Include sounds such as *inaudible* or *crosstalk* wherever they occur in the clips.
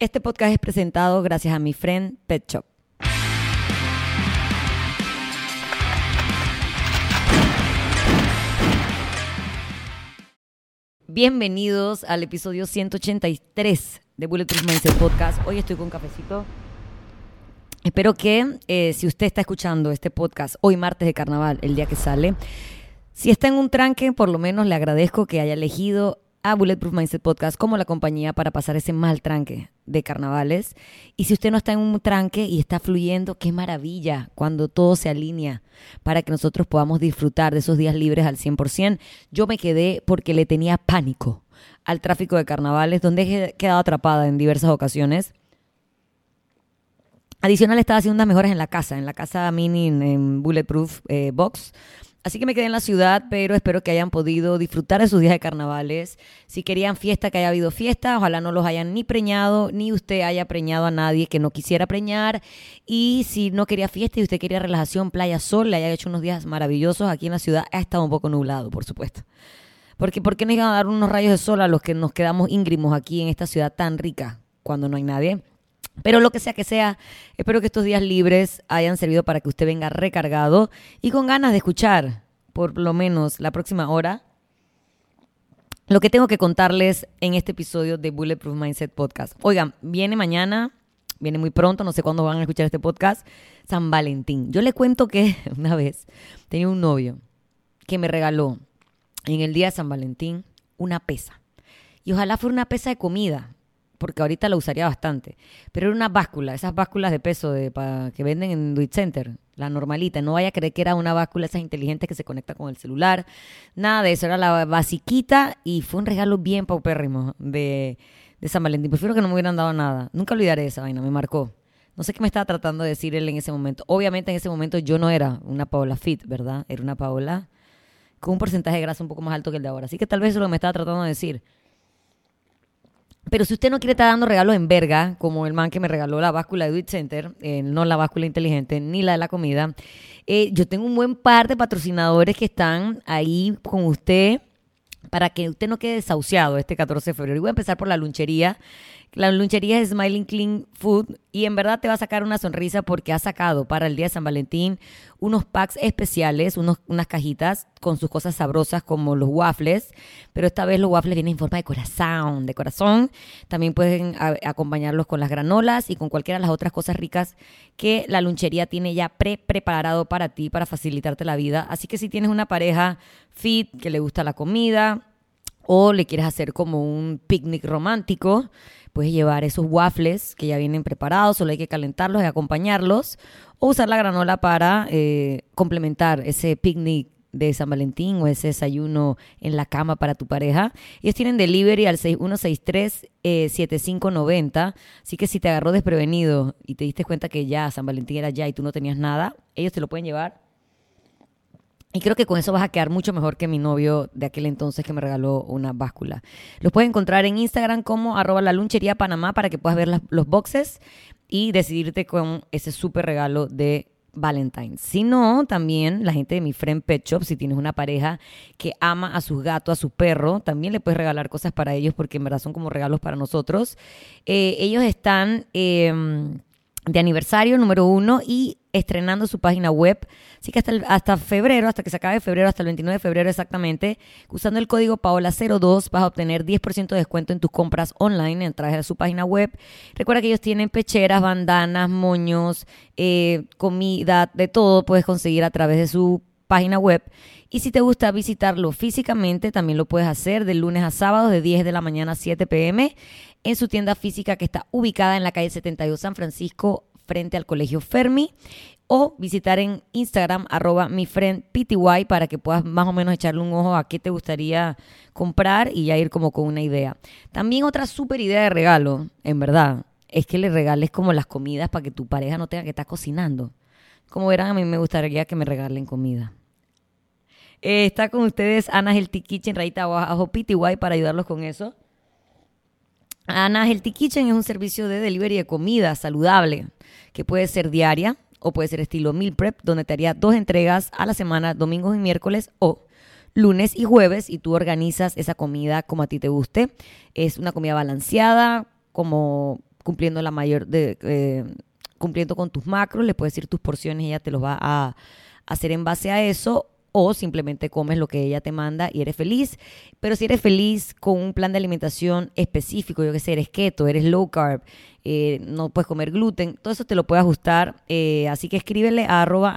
Este podcast es presentado gracias a mi friend Pet Shop. Bienvenidos al episodio 183 de Bulletproof Mindset Podcast. Hoy estoy con un cafecito. Espero que eh, si usted está escuchando este podcast hoy martes de carnaval, el día que sale, si está en un tranque, por lo menos le agradezco que haya elegido a Bulletproof Mindset Podcast como la compañía para pasar ese mal tranque de carnavales. Y si usted no está en un tranque y está fluyendo, qué maravilla cuando todo se alinea para que nosotros podamos disfrutar de esos días libres al 100%. Yo me quedé porque le tenía pánico al tráfico de carnavales, donde he quedado atrapada en diversas ocasiones. Adicional, estaba haciendo unas mejoras en la casa, en la casa mini en, Bulletproof eh, Box Así que me quedé en la ciudad, pero espero que hayan podido disfrutar de sus días de carnavales. Si querían fiesta, que haya habido fiesta. Ojalá no los hayan ni preñado, ni usted haya preñado a nadie que no quisiera preñar. Y si no quería fiesta y usted quería relajación, playa, sol, le haya hecho unos días maravillosos aquí en la ciudad. Ha estado un poco nublado, por supuesto. Porque ¿por qué nos iban a dar unos rayos de sol a los que nos quedamos íngrimos aquí en esta ciudad tan rica cuando no hay nadie? Pero lo que sea que sea, espero que estos días libres hayan servido para que usted venga recargado y con ganas de escuchar, por lo menos la próxima hora, lo que tengo que contarles en este episodio de Bulletproof Mindset Podcast. Oigan, viene mañana, viene muy pronto, no sé cuándo van a escuchar este podcast, San Valentín. Yo le cuento que *laughs* una vez tenía un novio que me regaló en el día de San Valentín una pesa. Y ojalá fuera una pesa de comida, porque ahorita la usaría bastante. Pero era una báscula, esas básculas de peso que venden en Duit Center, la normalita. No vaya a creer que era una báscula esas inteligentes que se conecta con el celular. Nada de eso, era la basiquita y fue un regalo bien paupérrimo de, de San Valentín. Prefiero que no me hubieran dado nada. Nunca olvidaré esa vaina, me marcó. No sé qué me estaba tratando de decir él en ese momento. Obviamente en ese momento yo no era una Paola fit, ¿verdad? Era una Paola con un porcentaje de grasa un poco más alto que el de ahora. Así que tal vez eso es lo que me estaba tratando de decir. Pero si usted no quiere estar dando regalos en verga, como el man que me regaló la báscula de Duit Center, eh, no la báscula inteligente, ni la de la comida, eh, yo tengo un buen par de patrocinadores que están ahí con usted para que usted no quede desahuciado este 14 de febrero. Y voy a empezar por la lunchería la lunchería es Smiling Clean Food y en verdad te va a sacar una sonrisa porque ha sacado para el día de San Valentín unos packs especiales, unos, unas cajitas con sus cosas sabrosas como los waffles, pero esta vez los waffles vienen en forma de corazón, de corazón. También pueden acompañarlos con las granolas y con cualquiera de las otras cosas ricas que la lunchería tiene ya pre-preparado para ti, para facilitarte la vida. Así que si tienes una pareja fit que le gusta la comida, o le quieres hacer como un picnic romántico, puedes llevar esos waffles que ya vienen preparados, solo hay que calentarlos y acompañarlos, o usar la granola para eh, complementar ese picnic de San Valentín o ese desayuno en la cama para tu pareja. Ellos tienen delivery al 6163-7590. Eh, Así que si te agarró desprevenido y te diste cuenta que ya San Valentín era ya y tú no tenías nada, ellos te lo pueden llevar y creo que con eso vas a quedar mucho mejor que mi novio de aquel entonces que me regaló una báscula. Los puedes encontrar en Instagram como arroba la lunchería Panamá para que puedas ver los boxes y decidirte con ese súper regalo de Valentine. Si no, también la gente de mi friend Pet Shop, si tienes una pareja que ama a sus gatos, a su perro, también le puedes regalar cosas para ellos porque en verdad son como regalos para nosotros. Eh, ellos están em, de aniversario número uno y estrenando su página web. Así que hasta, hasta febrero, hasta que se acabe febrero, hasta el 29 de febrero exactamente, usando el código Paola02 vas a obtener 10% de descuento en tus compras online a través de su página web. Recuerda que ellos tienen pecheras, bandanas, moños, eh, comida, de todo puedes conseguir a través de su página web. Y si te gusta visitarlo físicamente, también lo puedes hacer de lunes a sábado de 10 de la mañana a 7 pm en su tienda física que está ubicada en la calle 72 San Francisco frente al Colegio Fermi o visitar en Instagram arroba mi friend PTY para que puedas más o menos echarle un ojo a qué te gustaría comprar y ya ir como con una idea. También otra súper idea de regalo, en verdad, es que le regales como las comidas para que tu pareja no tenga que estar cocinando. Como verán, a mí me gustaría que me regalen comida. Eh, está con ustedes Ana Healthy Kitchen, rayita abajo PTY para ayudarlos con eso. Ana Healthy Kitchen es un servicio de delivery de comida saludable que puede ser diaria o puede ser estilo meal prep, donde te haría dos entregas a la semana, domingos y miércoles o lunes y jueves y tú organizas esa comida como a ti te guste. Es una comida balanceada, como cumpliendo la mayor de eh, cumpliendo con tus macros, le puedes decir tus porciones y ella te los va a hacer en base a eso o simplemente comes lo que ella te manda y eres feliz. Pero si eres feliz con un plan de alimentación específico, yo que sé, eres keto, eres low carb, eh, no puedes comer gluten, todo eso te lo puede ajustar. Eh, así que escríbele a arroba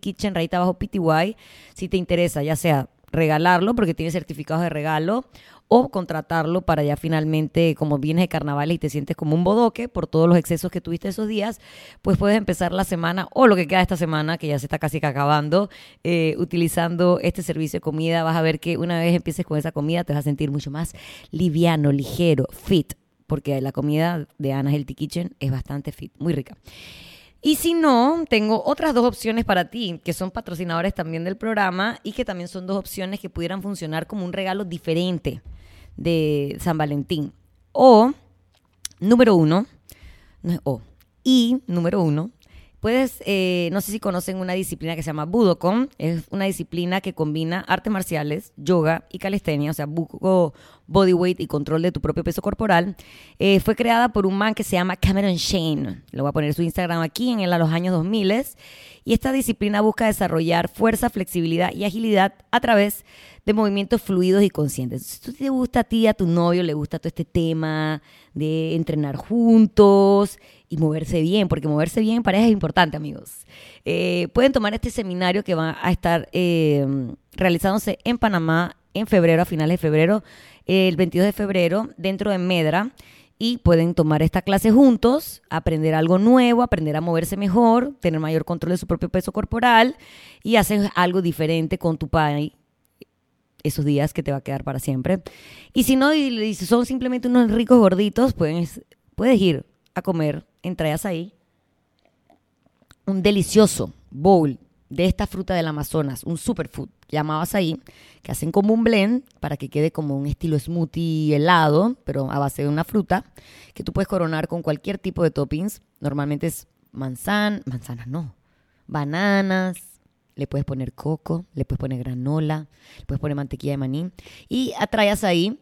Kitchen, rayita abajo PTY, si te interesa, ya sea regalarlo porque tiene certificados de regalo o contratarlo para ya finalmente, como vienes de carnaval y te sientes como un bodoque por todos los excesos que tuviste esos días, pues puedes empezar la semana o lo que queda esta semana, que ya se está casi acabando, eh, utilizando este servicio de comida. Vas a ver que una vez empieces con esa comida te vas a sentir mucho más liviano, ligero, fit, porque la comida de Anna's Healthy Kitchen es bastante fit, muy rica. Y si no, tengo otras dos opciones para ti, que son patrocinadores también del programa y que también son dos opciones que pudieran funcionar como un regalo diferente de San Valentín. O, número uno, no es O, y número uno, Puedes, eh, no sé si conocen una disciplina que se llama Budokan. Es una disciplina que combina artes marciales, yoga y calistenia, o sea, buco, bodyweight y control de tu propio peso corporal. Eh, fue creada por un man que se llama Cameron Shane. Le voy a poner su Instagram aquí en los años 2000. Y esta disciplina busca desarrollar fuerza, flexibilidad y agilidad a través de movimientos fluidos y conscientes. Si te gusta a ti, a tu novio, le gusta todo este tema de entrenar juntos y moverse bien, porque moverse bien en pareja es importante, amigos. Eh, pueden tomar este seminario que va a estar eh, realizándose en Panamá en febrero, a finales de febrero, el 22 de febrero, dentro de Medra y pueden tomar esta clase juntos, aprender algo nuevo, aprender a moverse mejor, tener mayor control de su propio peso corporal y hacer algo diferente con tu país esos días que te va a quedar para siempre. Y si no, y, si son simplemente unos ricos gorditos, puedes, puedes ir a comer entre ahí un delicioso bowl de esta fruta del Amazonas, un superfood llamado ahí que hacen como un blend para que quede como un estilo smoothie helado, pero a base de una fruta, que tú puedes coronar con cualquier tipo de toppings. Normalmente es manzana, manzanas no, bananas, le puedes poner coco, le puedes poner granola, le puedes poner mantequilla de maní. Y atrayas ahí,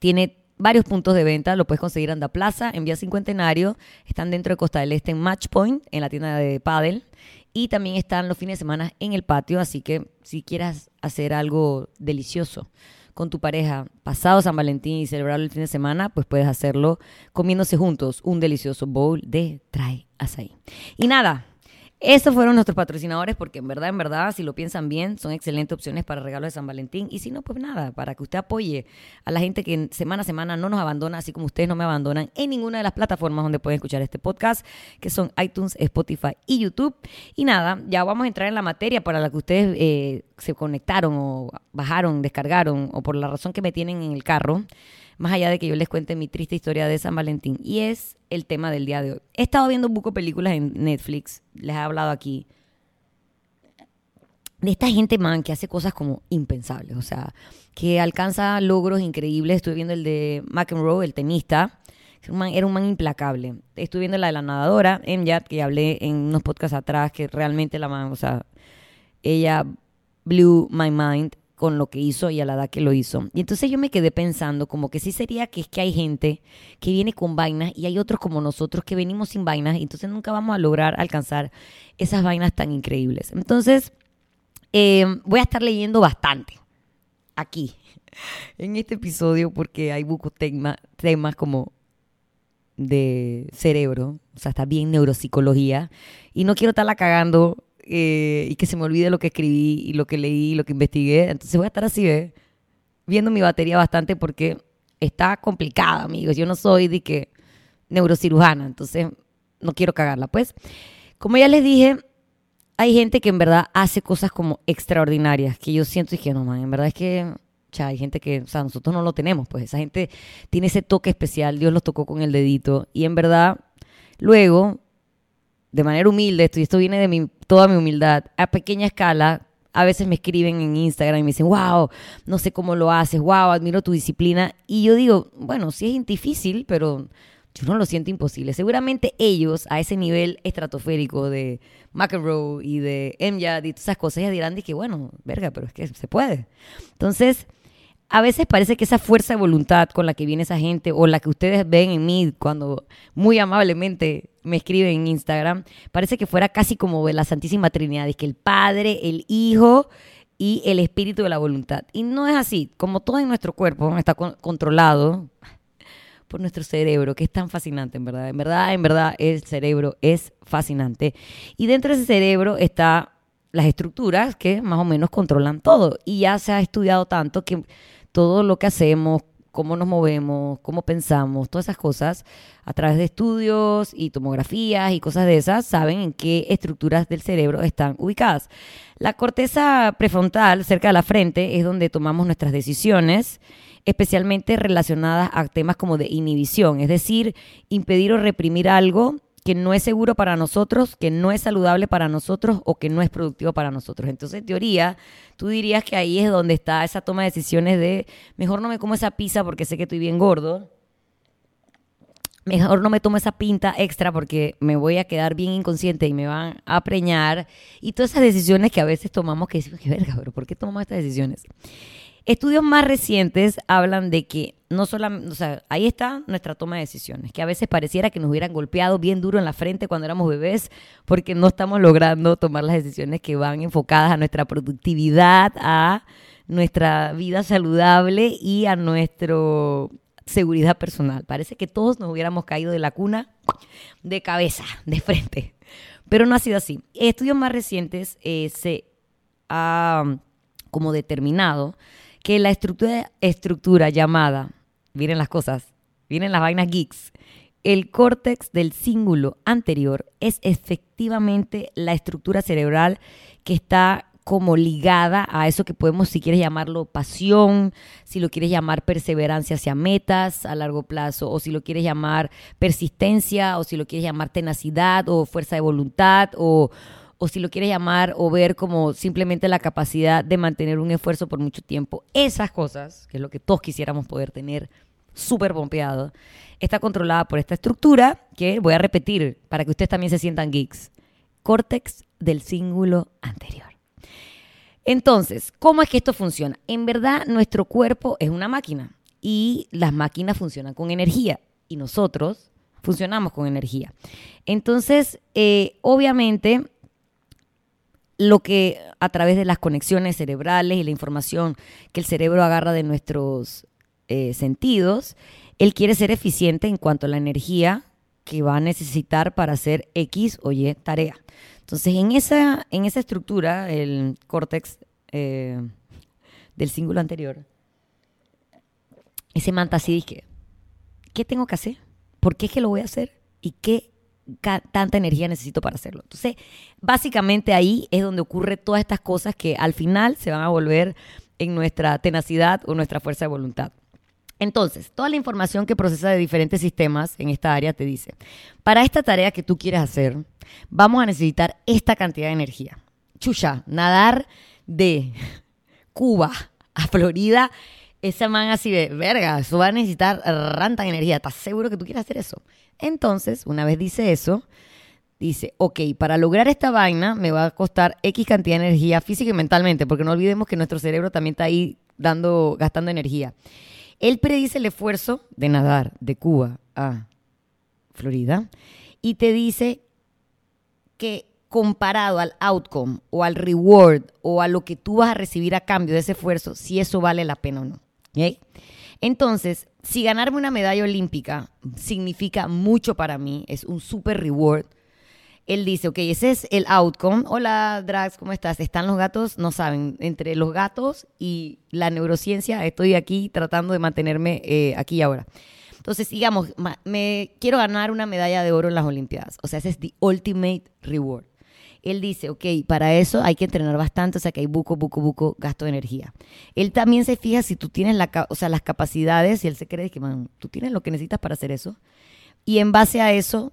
tiene varios puntos de venta, lo puedes conseguir en Plaza, en Vía Cincuentenario, están dentro de Costa del Este en Match Point, en la tienda de Paddle, y también están los fines de semana en el patio, así que si quieras hacer algo delicioso con tu pareja pasado San Valentín y celebrarlo el fin de semana, pues puedes hacerlo comiéndose juntos un delicioso bowl de Try Azaí. Y nada, estos fueron nuestros patrocinadores porque en verdad, en verdad, si lo piensan bien, son excelentes opciones para regalos de San Valentín. Y si no, pues nada, para que usted apoye a la gente que semana a semana no nos abandona, así como ustedes no me abandonan en ninguna de las plataformas donde pueden escuchar este podcast, que son iTunes, Spotify y YouTube. Y nada, ya vamos a entrar en la materia para la que ustedes eh, se conectaron o bajaron, descargaron o por la razón que me tienen en el carro más allá de que yo les cuente mi triste historia de San Valentín. Y es el tema del día de hoy. He estado viendo un poco películas en Netflix, les he hablado aquí, de esta gente, man, que hace cosas como impensables, o sea, que alcanza logros increíbles. Estuve viendo el de McEnroe, el tenista, era un man implacable. Estuve viendo la de la nadadora, Emjat, que hablé en unos podcasts atrás, que realmente la man, o sea, ella blew my mind con lo que hizo y a la edad que lo hizo. Y entonces yo me quedé pensando como que sí sería que es que hay gente que viene con vainas y hay otros como nosotros que venimos sin vainas y entonces nunca vamos a lograr alcanzar esas vainas tan increíbles. Entonces em, voy a estar leyendo bastante aquí *laughs* en este episodio porque hay muchos temas como de cerebro, o sea, está bien neuropsicología y no quiero estarla cagando eh, y que se me olvide lo que escribí y lo que leí y lo que investigué. Entonces voy a estar así, ¿eh? viendo mi batería bastante porque está complicada, amigos. Yo no soy de que neurocirujana, entonces no quiero cagarla. Pues, como ya les dije, hay gente que en verdad hace cosas como extraordinarias, que yo siento y que no, man, en verdad es que ya, hay gente que, o sea, nosotros no lo tenemos, pues esa gente tiene ese toque especial, Dios los tocó con el dedito y en verdad, luego de manera humilde, esto, y esto viene de mi, toda mi humildad, a pequeña escala, a veces me escriben en Instagram y me dicen, wow, no sé cómo lo haces, wow, admiro tu disciplina. Y yo digo, bueno, sí es difícil, pero yo no lo siento imposible. Seguramente ellos, a ese nivel estratosférico de McEnroe y de MJAD y todas esas cosas, ya dirán que, bueno, verga, pero es que se puede. Entonces, a veces parece que esa fuerza de voluntad con la que viene esa gente o la que ustedes ven en mí cuando muy amablemente me escriben en Instagram, parece que fuera casi como de la Santísima Trinidad, es que el Padre, el Hijo y el Espíritu de la voluntad. Y no es así, como todo en nuestro cuerpo está controlado por nuestro cerebro, que es tan fascinante, en verdad. En verdad, en verdad, el cerebro es fascinante. Y dentro de ese cerebro está las estructuras que más o menos controlan todo. Y ya se ha estudiado tanto que todo lo que hacemos, cómo nos movemos, cómo pensamos, todas esas cosas, a través de estudios y tomografías y cosas de esas, saben en qué estructuras del cerebro están ubicadas. La corteza prefrontal, cerca de la frente, es donde tomamos nuestras decisiones especialmente relacionadas a temas como de inhibición, es decir, impedir o reprimir algo que no es seguro para nosotros, que no es saludable para nosotros o que no es productivo para nosotros. Entonces, en teoría, tú dirías que ahí es donde está esa toma de decisiones de mejor no me como esa pizza porque sé que estoy bien gordo. Mejor no me tomo esa pinta extra porque me voy a quedar bien inconsciente y me van a preñar. Y todas esas decisiones que a veces tomamos que decimos, qué verga, pero ¿por qué tomamos estas decisiones? Estudios más recientes hablan de que no solamente, o sea, ahí está nuestra toma de decisiones, que a veces pareciera que nos hubieran golpeado bien duro en la frente cuando éramos bebés, porque no estamos logrando tomar las decisiones que van enfocadas a nuestra productividad, a nuestra vida saludable y a nuestra seguridad personal. Parece que todos nos hubiéramos caído de la cuna de cabeza, de frente, pero no ha sido así. Estudios más recientes eh, se ha como determinado que la estructura, llamada, miren las cosas, miren las vainas geeks, el córtex del cíngulo anterior es efectivamente la estructura cerebral que está como ligada a eso que podemos, si quieres llamarlo pasión, si lo quieres llamar perseverancia hacia metas a largo plazo, o si lo quieres llamar persistencia, o si lo quieres llamar tenacidad, o fuerza de voluntad, o, o si lo quieres llamar o ver como simplemente la capacidad de mantener un esfuerzo por mucho tiempo. Esas cosas, que es lo que todos quisiéramos poder tener súper bombeado, está controlada por esta estructura que voy a repetir para que ustedes también se sientan geeks. Córtex del cíngulo anterior. Entonces, ¿cómo es que esto funciona? En verdad, nuestro cuerpo es una máquina y las máquinas funcionan con energía y nosotros funcionamos con energía. Entonces, eh, obviamente, lo que a través de las conexiones cerebrales y la información que el cerebro agarra de nuestros eh, sentidos, él quiere ser eficiente en cuanto a la energía que va a necesitar para hacer X o Y tarea. Entonces, en esa, en esa estructura, el córtex eh, del símbolo anterior, ese manta así dice, ¿qué tengo que hacer? ¿Por qué es que lo voy a hacer? ¿Y qué tanta energía necesito para hacerlo. Entonces, básicamente ahí es donde ocurre todas estas cosas que al final se van a volver en nuestra tenacidad o nuestra fuerza de voluntad. Entonces, toda la información que procesa de diferentes sistemas en esta área te dice, para esta tarea que tú quieres hacer, vamos a necesitar esta cantidad de energía. Chucha, nadar de *laughs* Cuba a Florida, esa man así de, verga, eso va a necesitar ranta energía. ¿Estás seguro que tú quieres hacer eso? Entonces, una vez dice eso, dice, ok, para lograr esta vaina me va a costar X cantidad de energía física y mentalmente, porque no olvidemos que nuestro cerebro también está ahí dando, gastando energía. Él predice el esfuerzo de nadar de Cuba a Florida y te dice que comparado al outcome o al reward o a lo que tú vas a recibir a cambio de ese esfuerzo, si eso vale la pena o no. Entonces, si ganarme una medalla olímpica significa mucho para mí, es un super reward, él dice, ok, ese es el outcome. Hola, Drax, ¿cómo estás? ¿Están los gatos? No saben, entre los gatos y la neurociencia estoy aquí tratando de mantenerme eh, aquí y ahora. Entonces, digamos, me quiero ganar una medalla de oro en las Olimpiadas. O sea, ese es the ultimate reward él dice, ok, para eso hay que entrenar bastante, o sea que hay buco, buco, buco, gasto de energía. Él también se fija si tú tienes o sea, las capacidades y él se cree que, man, tú tienes lo que necesitas para hacer eso. Y en base a eso,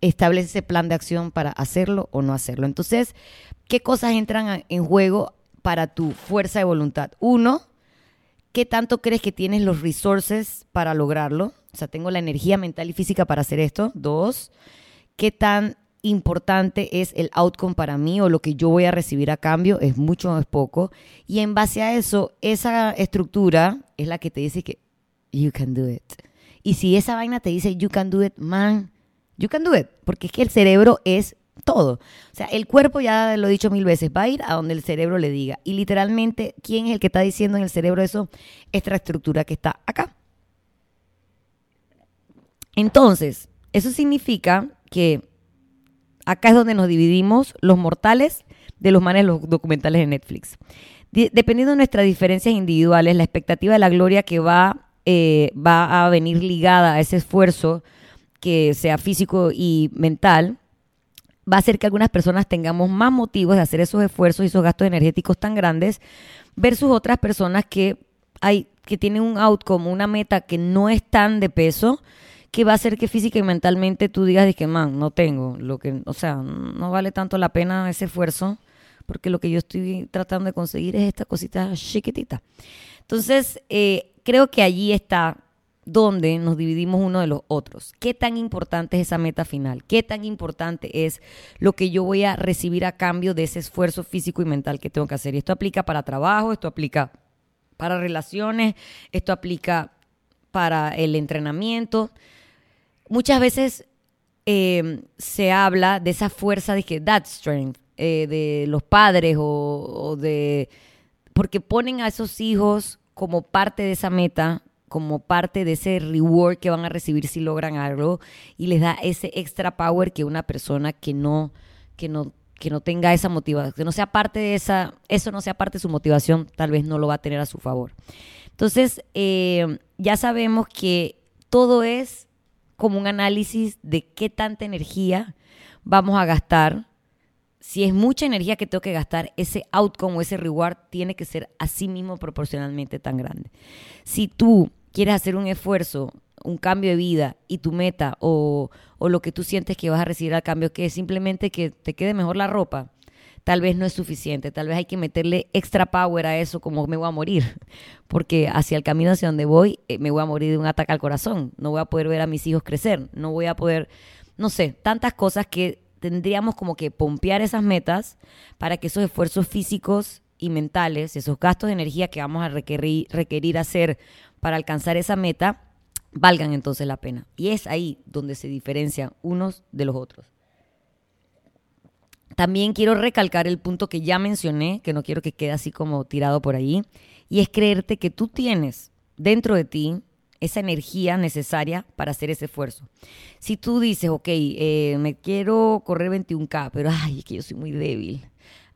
establece ese plan de acción para hacerlo o no hacerlo. Entonces, ¿qué cosas entran en juego para tu fuerza de voluntad? Uno, ¿qué tanto crees que tienes los resources para lograrlo? O sea, tengo la energía mental y física para hacer esto. Dos, ¿qué tan importante es el outcome para mí o lo que yo voy a recibir a cambio, es mucho o es poco. Y en base a eso, esa estructura es la que te dice que you can do it. Y si esa vaina te dice you can do it, man, you can do it. Porque es que el cerebro es todo. O sea, el cuerpo, ya lo he dicho mil veces, va a ir a donde el cerebro le diga. Y literalmente, ¿quién es el que está diciendo en el cerebro eso? Esta estructura que está acá. Entonces, eso significa que acá es donde nos dividimos los mortales de los manes los documentales de Netflix. dependiendo de nuestras diferencias individuales, la expectativa de la gloria que va, eh, va a venir ligada a ese esfuerzo, que sea físico y mental, va a hacer que algunas personas tengamos más motivos de hacer esos esfuerzos y esos gastos energéticos tan grandes versus otras personas que hay que tienen un outcome, una meta que no es tan de peso, que va a hacer que física y mentalmente tú digas que man, no tengo lo que, o sea, no vale tanto la pena ese esfuerzo porque lo que yo estoy tratando de conseguir es esta cosita chiquitita. Entonces, eh, creo que allí está donde nos dividimos uno de los otros. ¿Qué tan importante es esa meta final? ¿Qué tan importante es lo que yo voy a recibir a cambio de ese esfuerzo físico y mental que tengo que hacer? Y esto aplica para trabajo, esto aplica para relaciones, esto aplica para el entrenamiento. Muchas veces eh, se habla de esa fuerza de que that strength, eh, de los padres o de... porque ponen a esos hijos como parte de esa meta como parte de ese reward que van a recibir si logran algo y les da ese extra power que una persona que no, que no, que no tenga esa motivación, que no sea parte de esa, eso no sea parte de su motivación, tal vez no lo va a tener a su favor. Entonces, eh, ya sabemos que todo es como un análisis de qué tanta energía vamos a gastar. Si es mucha energía que tengo que gastar, ese outcome o ese reward tiene que ser así mismo proporcionalmente tan grande. Si tú quieres hacer un esfuerzo, un cambio de vida y tu meta o, lo que tú sientes que vas a recibir al cambio, que es simplemente que te quede mejor la ropa, tal vez no es suficiente, tal vez hay que meterle extra power a eso como me voy a morir, *laughs* porque hacia el camino hacia donde voy eh, me voy a morir de un ataque al corazón, no voy a poder ver a mis hijos crecer, no voy a poder, no sé, tantas cosas que tendríamos como que pompear esas metas para que esos esfuerzos físicos y mentales, esos gastos de energía que vamos a requerir, requerir hacer para alcanzar esa meta valgan entonces la pena. Y es ahí donde se diferencian unos de los otros. También quiero recalcar el punto que ya mencioné, que no quiero que quede así como tirado por ahí, y es creerte que tú tienes dentro de ti esa energía necesaria para hacer ese esfuerzo. Si tú dices, ok, eh, me quiero correr 21K, pero ay, es que yo soy muy débil.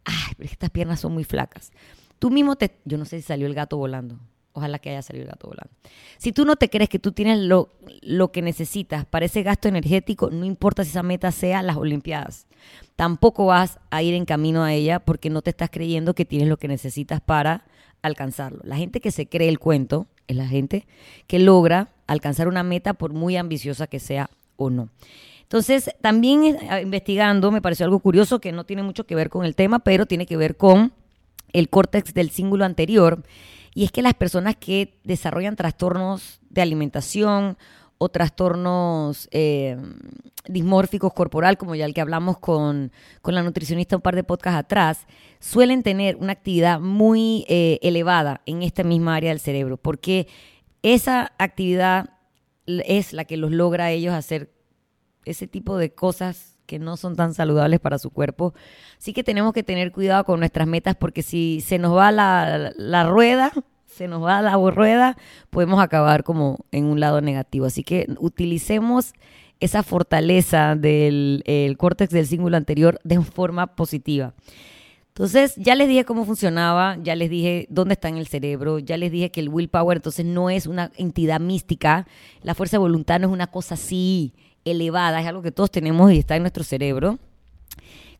Ay, pero estas piernas son muy flacas. Tú mismo te... Yo no sé si salió el gato volando. Ojalá que haya salido el gato volando. Si tú no te crees que tú tienes lo, lo que necesitas para ese gasto energético, no importa si esa meta sea las Olimpiadas. Tampoco vas a ir en camino a ella porque no te estás creyendo que tienes lo que necesitas para alcanzarlo. La gente que se cree el cuento es la gente que logra alcanzar una meta por muy ambiciosa que sea o no. Entonces, también eh, investigando me pareció algo curioso que no tiene mucho que ver con el tema, pero tiene que ver con el córtex del cíngulo anterior y es que las personas que desarrollan trastornos de alimentación o trastornos eh, dismórficos corporal, como ya el que hablamos con, la nutricionista un par de podcasts atrás, suelen tener una actividad muy eh, elevada en esta misma área del cerebro, porque esa actividad es la que los logra a ellos hacer ese tipo de cosas que no son tan saludables para su cuerpo. Así que tenemos que tener cuidado con nuestras metas porque si se nos va la, rueda, se nos va la rueda, podemos acabar como en un lado negativo. Así que utilicemos esa fortaleza del córtex del cíngulo anterior de forma positiva. Entonces, ya les dije cómo funcionaba, ya les dije dónde está en el cerebro, ya les dije que el willpower entonces no es una entidad mística, la fuerza de voluntad no es una cosa así elevada, es algo que todos tenemos y está en nuestro cerebro.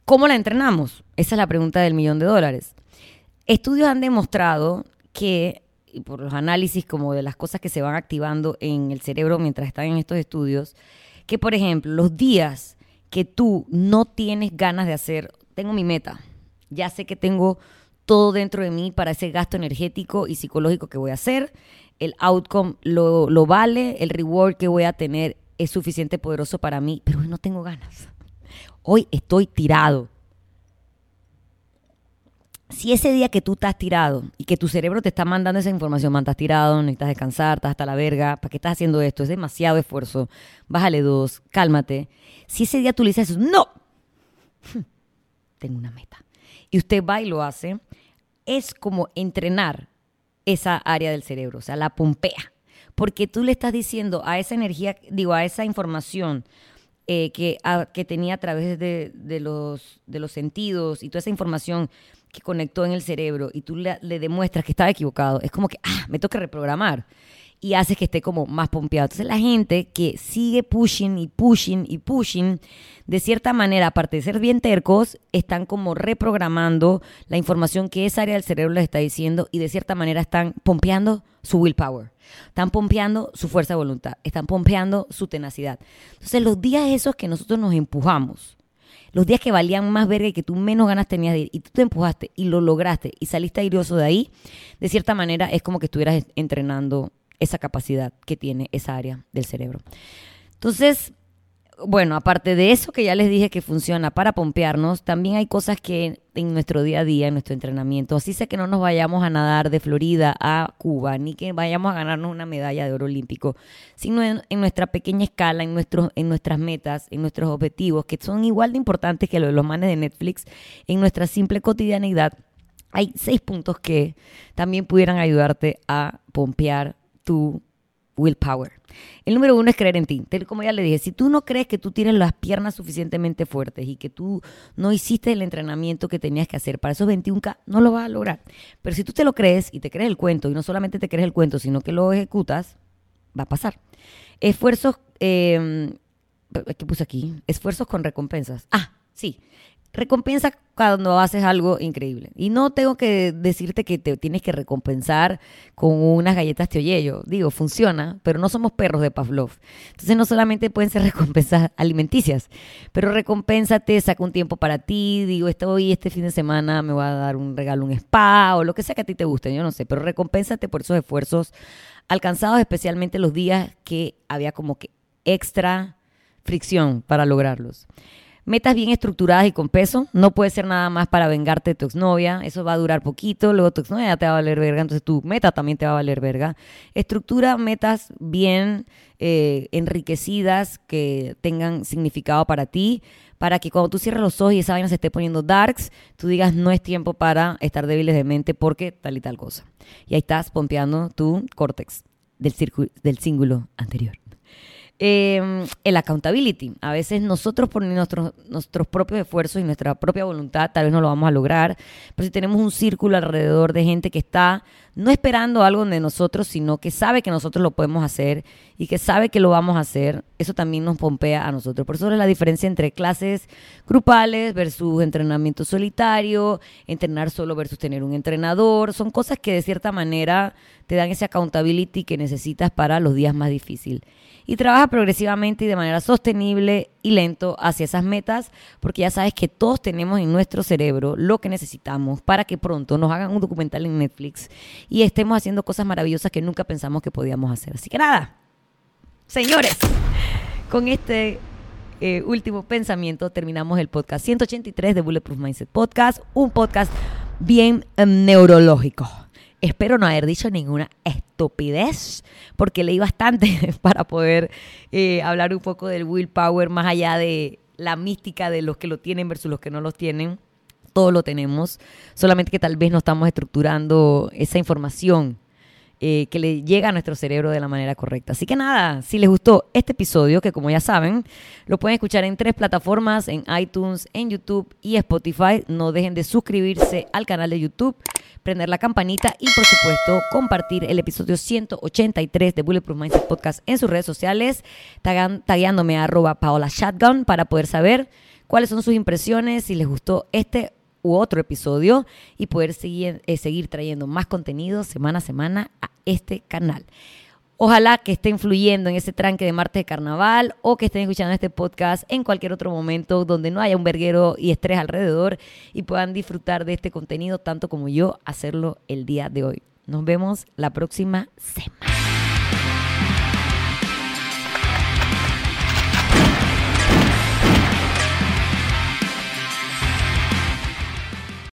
¿Cómo la entrenamos? Esa es la pregunta del millón de dólares. Estudios han demostrado que, y por los análisis como de las cosas que se van activando en el cerebro mientras están en estos estudios, que por ejemplo, los días que tú no tienes ganas de hacer, tengo mi meta, ya sé que tengo todo dentro de mí para ese gasto energético y psicológico que voy a hacer, el outcome lo, lo vale, el reward que voy a tener es suficiente poderoso para mí, pero hoy no tengo ganas. Hoy estoy tirado. Si ese día que tú estás tirado y que tu cerebro te está mandando esa información, man, estás tirado, necesitas descansar, estás hasta la verga, ¿para qué estás haciendo esto? Es demasiado esfuerzo, bájale dos, cálmate. Si ese día tú le dices, no, *laughs* tengo una meta, y usted va y lo hace, es como entrenar esa área del cerebro, o sea, la pompea, porque tú le estás diciendo a esa energía, digo, a esa información eh, que, que tenía a través de, de, los, de los sentidos y toda esa información que conectó en el cerebro y tú le, le demuestras que estaba equivocado, es como que, ah, me toca reprogramar y haces que esté como más pompeado. Entonces la gente que sigue pushing y pushing y pushing, de cierta manera, aparte de ser bien tercos, están como reprogramando la información que esa área del cerebro les está diciendo y de cierta manera están pompeando su willpower, están pompeando su fuerza de voluntad, están pompeando su tenacidad. Entonces los días esos que nosotros nos empujamos, los días que valían más verga y que tú menos ganas tenías de ir, y tú te empujaste y lo lograste y saliste airoso de ahí, de cierta manera es como que estuvieras entrenando esa capacidad que tiene esa área del cerebro. Entonces, bueno, aparte de eso que ya les dije que funciona para pompearnos, también hay cosas que en nuestro día a día, en nuestro entrenamiento, así sé que no nos vayamos a nadar de Florida a Cuba, ni que vayamos a ganarnos una medalla de oro olímpico, sino en, nuestra pequeña escala, en, en nuestras metas, en nuestros objetivos, que son igual de importantes que los de los manes de Netflix, en nuestra simple cotidianidad. Hay seis puntos que también pudieran ayudarte a pompear tu willpower. El número uno es creer en ti. Como ya le dije, si tú no crees que tú tienes las piernas suficientemente fuertes y que tú no hiciste el entrenamiento que tenías que hacer para esos 21K, no lo vas a lograr. Pero si tú te lo crees y te crees el cuento, y no solamente te crees el cuento, sino que lo ejecutas, va a pasar. Esfuerzos, eh, ¿qué puse aquí? Esfuerzos con recompensas. Ah, sí recompensa cuando haces algo increíble. Y no tengo que decirte que te tienes que recompensar con unas galletas teoyello. Digo, funciona, pero no somos perros de Pavlov. Entonces no solamente pueden ser *laughs* recompensas alimenticias, pero recompénsate, saca un tiempo para ti. Digo, hoy este fin de semana me voy a dar un regalo, un spa o lo que sea que a ti te guste, yo no sé, pero recompénsate por esos esfuerzos alcanzados, especialmente los días que había como que extra fricción para lograrlos. Metas bien estructuradas y con peso. No puede ser nada más para vengarte de tu exnovia. Eso va a durar poquito. Luego tu exnovia te va a valer verga. Entonces tu meta también te va a valer verga. Estructura metas bien eh, enriquecidas que tengan significado para ti. Para que cuando tú cierres los ojos y esa vaina se esté poniendo darks, tú digas no es tiempo para estar débiles de mente porque tal y tal cosa. Y ahí estás pompeando tu córtex del, del cíngulo anterior. Eh, el accountability. A veces nosotros por nuestros, nuestros propios esfuerzos y nuestra propia voluntad tal vez no lo vamos a lograr, pero si tenemos un círculo alrededor de gente que está no esperando algo de nosotros, sino que sabe que nosotros lo podemos hacer y que sabe que lo vamos a hacer, eso también nos pompea a nosotros. Por eso es la diferencia entre clases grupales versus entrenamiento solitario, entrenar solo versus tener un entrenador. Son cosas que de cierta manera te dan ese accountability que necesitas para los días más difíciles y trabaja progresivamente y de manera sostenible y lento hacia esas metas, porque ya sabes que todos tenemos en nuestro cerebro lo que necesitamos para que pronto nos hagan un documental en Netflix y estemos haciendo cosas maravillosas que nunca pensamos que podíamos hacer. Así que nada, señores, con este eh, último pensamiento terminamos el podcast 183 de Bulletproof Mindset Podcast, un podcast bien em, neurológico. Espero no haber dicho ninguna estupidez, porque leí bastante *laughs* para poder eh, hablar un poco del willpower más allá de la mística de los que lo tienen versus los que no lo tienen. Todo lo tenemos, solamente que tal vez no estamos estructurando esa información eh, que le llega a nuestro cerebro de la manera correcta. Así que nada, si les gustó este episodio, que como ya saben, lo pueden escuchar en tres plataformas, en iTunes, en YouTube y Spotify. No dejen de suscribirse al canal de YouTube, prender la campanita y por supuesto compartir el episodio 183 de Bulletproof Mindset Podcast en sus redes sociales, tagueándome a arroba Paola Shotgun para poder saber cuáles son sus impresiones, si les gustó este u otro episodio y poder seguir, eh, seguir trayendo más contenido semana a semana a este canal. Ojalá que esté influyendo en ese tranque de martes de carnaval o que estén escuchando este podcast en cualquier otro momento donde no haya un verguero y estrés alrededor y puedan disfrutar de este contenido tanto como yo hacerlo el día de hoy. Nos vemos la próxima semana.